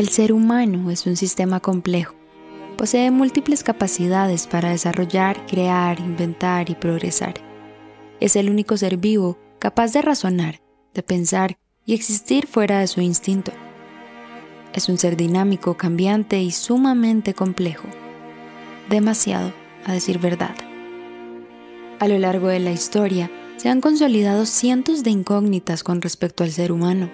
El ser humano es un sistema complejo. Posee múltiples capacidades para desarrollar, crear, inventar y progresar. Es el único ser vivo capaz de razonar, de pensar y existir fuera de su instinto. Es un ser dinámico, cambiante y sumamente complejo. Demasiado, a decir verdad. A lo largo de la historia, se han consolidado cientos de incógnitas con respecto al ser humano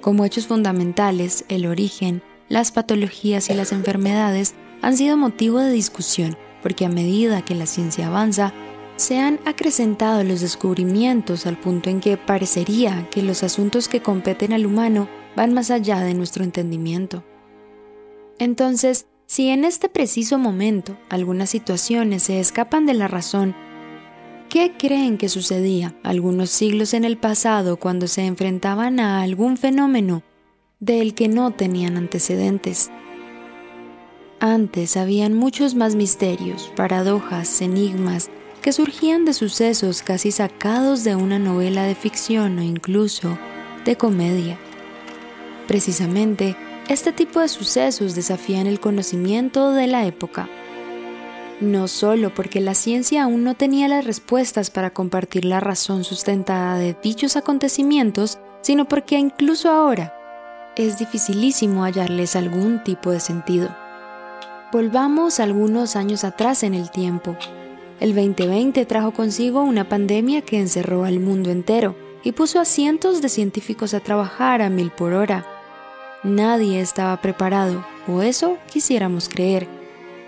como hechos fundamentales, el origen, las patologías y las enfermedades han sido motivo de discusión porque a medida que la ciencia avanza, se han acrecentado los descubrimientos al punto en que parecería que los asuntos que competen al humano van más allá de nuestro entendimiento. Entonces, si en este preciso momento algunas situaciones se escapan de la razón ¿Qué creen que sucedía algunos siglos en el pasado cuando se enfrentaban a algún fenómeno del que no tenían antecedentes? Antes habían muchos más misterios, paradojas, enigmas que surgían de sucesos casi sacados de una novela de ficción o incluso de comedia. Precisamente, este tipo de sucesos desafían el conocimiento de la época no solo porque la ciencia aún no tenía las respuestas para compartir la razón sustentada de dichos acontecimientos, sino porque incluso ahora es dificilísimo hallarles algún tipo de sentido. Volvamos algunos años atrás en el tiempo. El 2020 trajo consigo una pandemia que encerró al mundo entero y puso a cientos de científicos a trabajar a mil por hora. Nadie estaba preparado, o eso quisiéramos creer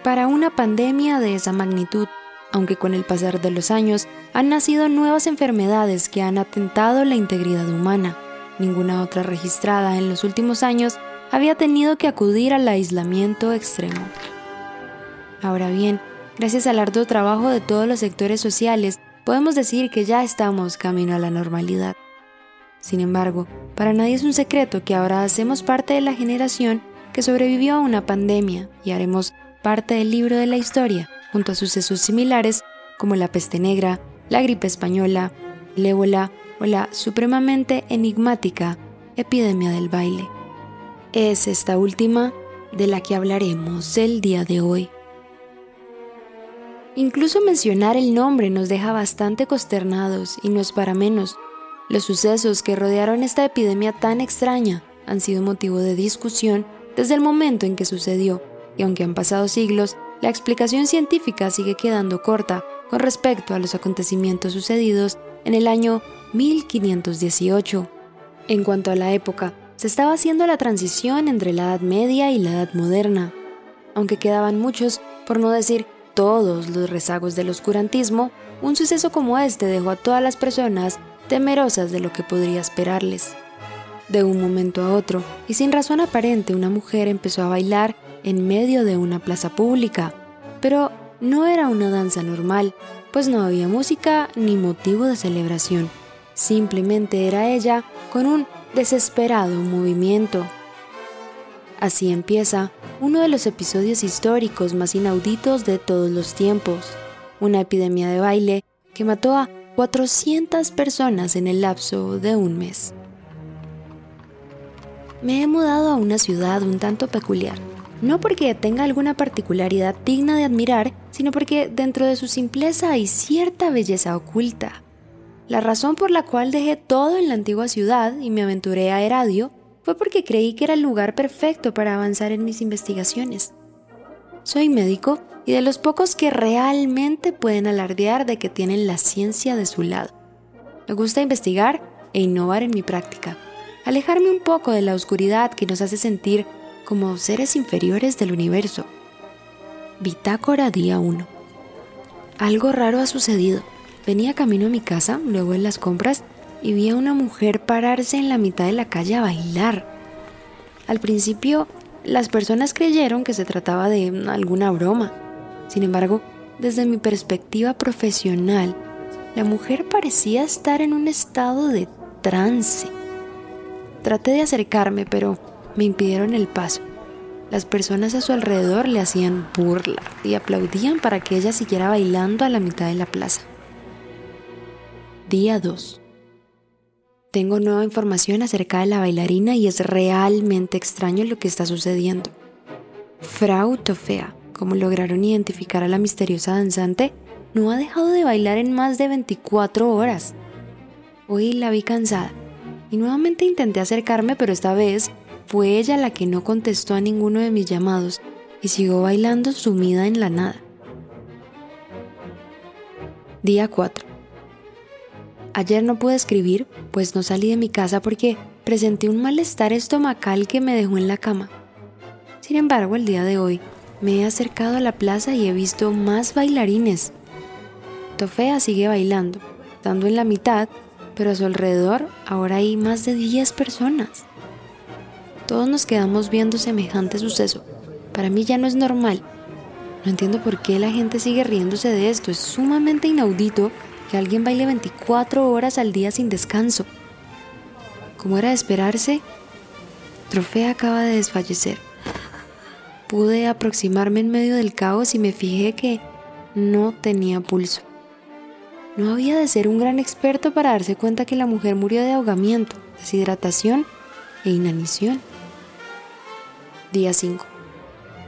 para una pandemia de esa magnitud, aunque con el pasar de los años han nacido nuevas enfermedades que han atentado la integridad humana. Ninguna otra registrada en los últimos años había tenido que acudir al aislamiento extremo. Ahora bien, gracias al arduo trabajo de todos los sectores sociales, podemos decir que ya estamos camino a la normalidad. Sin embargo, para nadie es un secreto que ahora hacemos parte de la generación que sobrevivió a una pandemia y haremos parte del libro de la historia, junto a sucesos similares como la peste negra, la gripe española, el ébola o la supremamente enigmática epidemia del baile. Es esta última de la que hablaremos el día de hoy. Incluso mencionar el nombre nos deja bastante consternados y no es para menos. Los sucesos que rodearon esta epidemia tan extraña han sido motivo de discusión desde el momento en que sucedió y aunque han pasado siglos, la explicación científica sigue quedando corta con respecto a los acontecimientos sucedidos en el año 1518. En cuanto a la época, se estaba haciendo la transición entre la Edad Media y la Edad Moderna. Aunque quedaban muchos, por no decir todos los rezagos del oscurantismo, un suceso como este dejó a todas las personas temerosas de lo que podría esperarles. De un momento a otro, y sin razón aparente, una mujer empezó a bailar en medio de una plaza pública, pero no era una danza normal, pues no había música ni motivo de celebración. Simplemente era ella con un desesperado movimiento. Así empieza uno de los episodios históricos más inauditos de todos los tiempos, una epidemia de baile que mató a 400 personas en el lapso de un mes. Me he mudado a una ciudad un tanto peculiar, no porque tenga alguna particularidad digna de admirar, sino porque dentro de su simpleza hay cierta belleza oculta. La razón por la cual dejé todo en la antigua ciudad y me aventuré a Heradio fue porque creí que era el lugar perfecto para avanzar en mis investigaciones. Soy médico y de los pocos que realmente pueden alardear de que tienen la ciencia de su lado. Me gusta investigar e innovar en mi práctica, alejarme un poco de la oscuridad que nos hace sentir como seres inferiores del universo. Bitácora día 1. Algo raro ha sucedido. Venía camino a mi casa, luego en las compras, y vi a una mujer pararse en la mitad de la calle a bailar. Al principio, las personas creyeron que se trataba de alguna broma. Sin embargo, desde mi perspectiva profesional, la mujer parecía estar en un estado de trance. Traté de acercarme, pero me impidieron el paso. Las personas a su alrededor le hacían burla y aplaudían para que ella siguiera bailando a la mitad de la plaza. Día 2. Tengo nueva información acerca de la bailarina y es realmente extraño lo que está sucediendo. Frau Tofea, como lograron identificar a la misteriosa danzante, no ha dejado de bailar en más de 24 horas. Hoy la vi cansada y nuevamente intenté acercarme, pero esta vez fue ella la que no contestó a ninguno de mis llamados y siguió bailando sumida en la nada. Día 4. Ayer no pude escribir, pues no salí de mi casa porque presenté un malestar estomacal que me dejó en la cama. Sin embargo, el día de hoy me he acercado a la plaza y he visto más bailarines. Tofea sigue bailando, dando en la mitad, pero a su alrededor ahora hay más de 10 personas. Todos nos quedamos viendo semejante suceso. Para mí ya no es normal. No entiendo por qué la gente sigue riéndose de esto. Es sumamente inaudito que alguien baile 24 horas al día sin descanso. Como era de esperarse, Trofea acaba de desfallecer. Pude aproximarme en medio del caos y me fijé que no tenía pulso. No había de ser un gran experto para darse cuenta que la mujer murió de ahogamiento, deshidratación e inanición. Día 5.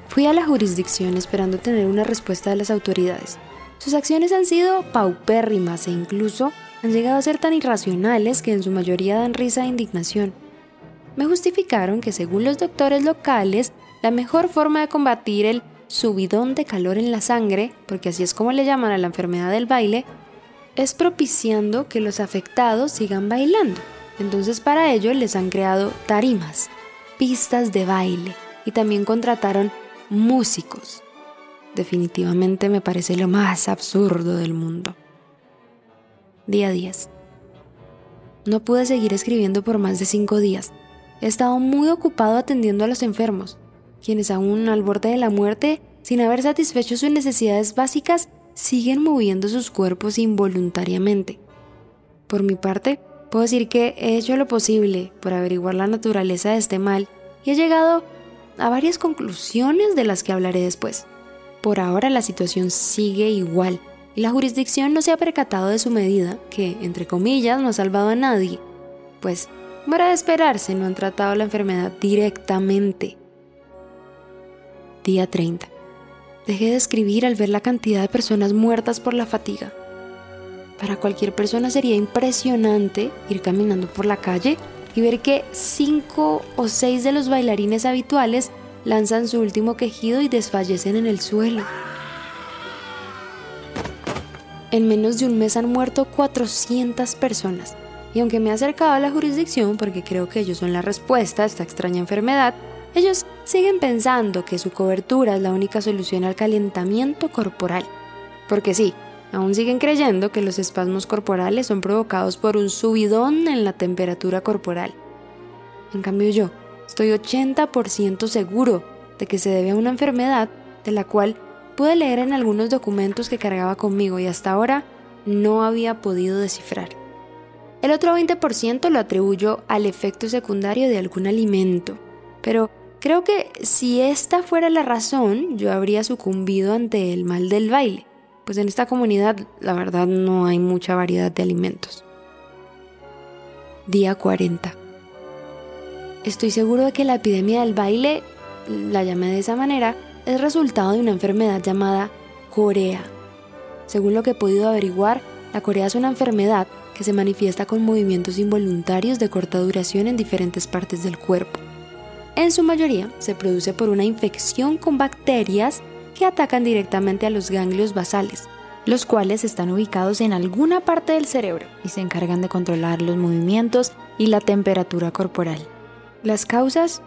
Fui a la jurisdicción esperando tener una respuesta de las autoridades. Sus acciones han sido paupérrimas e incluso han llegado a ser tan irracionales que en su mayoría dan risa e indignación. Me justificaron que según los doctores locales, la mejor forma de combatir el subidón de calor en la sangre, porque así es como le llaman a la enfermedad del baile, es propiciando que los afectados sigan bailando. Entonces para ello les han creado tarimas, pistas de baile y también contrataron músicos definitivamente me parece lo más absurdo del mundo. Día 10. No pude seguir escribiendo por más de cinco días. He estado muy ocupado atendiendo a los enfermos, quienes aún al borde de la muerte, sin haber satisfecho sus necesidades básicas, siguen moviendo sus cuerpos involuntariamente. Por mi parte, puedo decir que he hecho lo posible por averiguar la naturaleza de este mal y he llegado a varias conclusiones de las que hablaré después. Por ahora la situación sigue igual y la jurisdicción no se ha percatado de su medida, que, entre comillas, no ha salvado a nadie, pues, como era de esperarse, no han tratado la enfermedad directamente. Día 30. Dejé de escribir al ver la cantidad de personas muertas por la fatiga. Para cualquier persona sería impresionante ir caminando por la calle y ver que cinco o seis de los bailarines habituales lanzan su último quejido y desfallecen en el suelo. En menos de un mes han muerto 400 personas. Y aunque me he acercado a la jurisdicción porque creo que ellos son la respuesta a esta extraña enfermedad, ellos siguen pensando que su cobertura es la única solución al calentamiento corporal. Porque sí, aún siguen creyendo que los espasmos corporales son provocados por un subidón en la temperatura corporal. En cambio yo, Estoy 80% seguro de que se debe a una enfermedad de la cual pude leer en algunos documentos que cargaba conmigo y hasta ahora no había podido descifrar. El otro 20% lo atribuyo al efecto secundario de algún alimento, pero creo que si esta fuera la razón, yo habría sucumbido ante el mal del baile, pues en esta comunidad la verdad no hay mucha variedad de alimentos. Día 40. Estoy seguro de que la epidemia del baile, la llamé de esa manera, es resultado de una enfermedad llamada corea. Según lo que he podido averiguar, la corea es una enfermedad que se manifiesta con movimientos involuntarios de corta duración en diferentes partes del cuerpo. En su mayoría se produce por una infección con bacterias que atacan directamente a los ganglios basales, los cuales están ubicados en alguna parte del cerebro y se encargan de controlar los movimientos y la temperatura corporal. Las causas,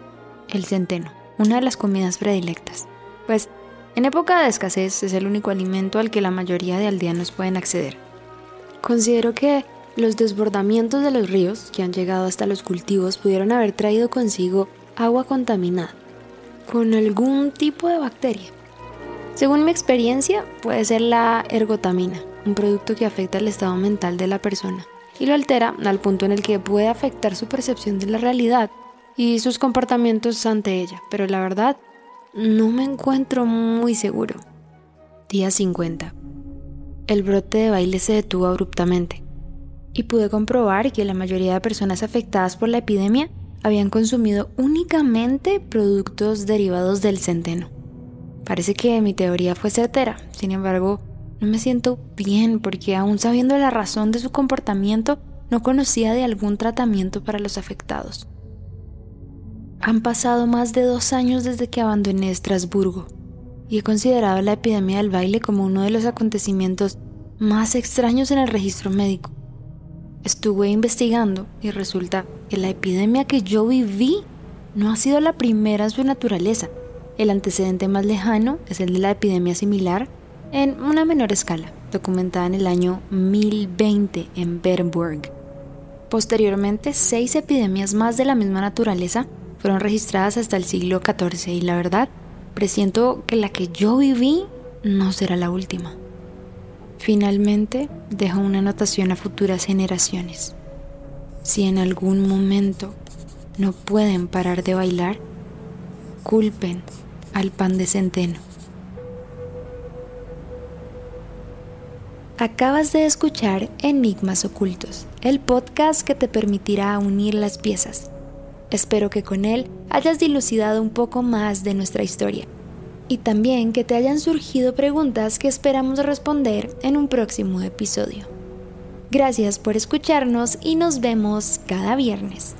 el centeno, una de las comidas predilectas. Pues en época de escasez es el único alimento al que la mayoría de aldeanos pueden acceder. Considero que los desbordamientos de los ríos que han llegado hasta los cultivos pudieron haber traído consigo agua contaminada, con algún tipo de bacteria. Según mi experiencia, puede ser la ergotamina, un producto que afecta el estado mental de la persona y lo altera al punto en el que puede afectar su percepción de la realidad y sus comportamientos ante ella, pero la verdad no me encuentro muy seguro. Día 50. El brote de baile se detuvo abruptamente y pude comprobar que la mayoría de personas afectadas por la epidemia habían consumido únicamente productos derivados del centeno. Parece que mi teoría fue certera, sin embargo, no me siento bien porque aún sabiendo la razón de su comportamiento, no conocía de algún tratamiento para los afectados. Han pasado más de dos años desde que abandoné Estrasburgo y he considerado la epidemia del baile como uno de los acontecimientos más extraños en el registro médico. Estuve investigando y resulta que la epidemia que yo viví no ha sido la primera en su naturaleza. El antecedente más lejano es el de la epidemia similar en una menor escala, documentada en el año 1020 en Bernburg. Posteriormente, seis epidemias más de la misma naturaleza fueron registradas hasta el siglo XIV y la verdad, presiento que la que yo viví no será la última. Finalmente, dejo una anotación a futuras generaciones. Si en algún momento no pueden parar de bailar, culpen al pan de centeno. Acabas de escuchar Enigmas Ocultos, el podcast que te permitirá unir las piezas Espero que con él hayas dilucidado un poco más de nuestra historia y también que te hayan surgido preguntas que esperamos responder en un próximo episodio. Gracias por escucharnos y nos vemos cada viernes.